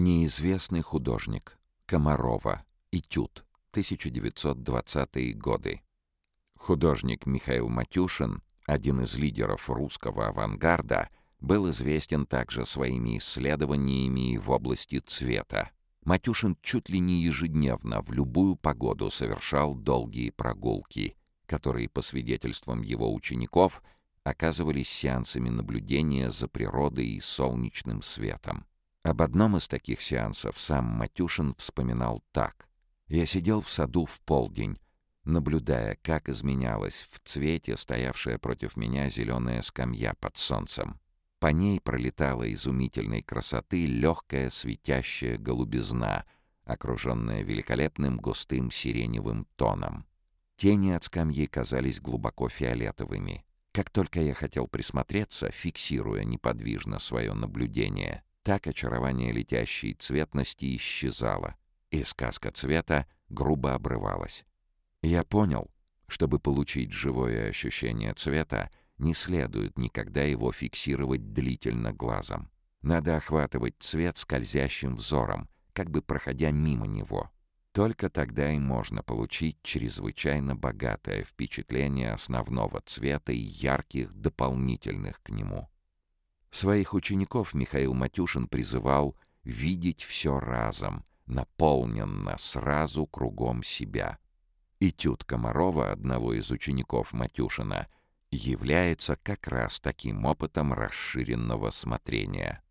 Неизвестный художник. Комарова. Этюд. 1920-е годы. Художник Михаил Матюшин, один из лидеров русского авангарда, был известен также своими исследованиями в области цвета. Матюшин чуть ли не ежедневно в любую погоду совершал долгие прогулки, которые, по свидетельствам его учеников, оказывались сеансами наблюдения за природой и солнечным светом. Об одном из таких сеансов сам Матюшин вспоминал так. «Я сидел в саду в полдень, наблюдая, как изменялась в цвете стоявшая против меня зеленая скамья под солнцем. По ней пролетала изумительной красоты легкая светящая голубизна, окруженная великолепным густым сиреневым тоном. Тени от скамьи казались глубоко фиолетовыми. Как только я хотел присмотреться, фиксируя неподвижно свое наблюдение, так очарование летящей цветности исчезало, и сказка цвета грубо обрывалась. Я понял, чтобы получить живое ощущение цвета, не следует никогда его фиксировать длительно глазом. Надо охватывать цвет скользящим взором, как бы проходя мимо него. Только тогда и можно получить чрезвычайно богатое впечатление основного цвета и ярких дополнительных к нему. Своих учеников Михаил Матюшин призывал видеть все разом, наполненно, сразу кругом себя. Этюд Комарова, одного из учеников Матюшина, является как раз таким опытом расширенного смотрения.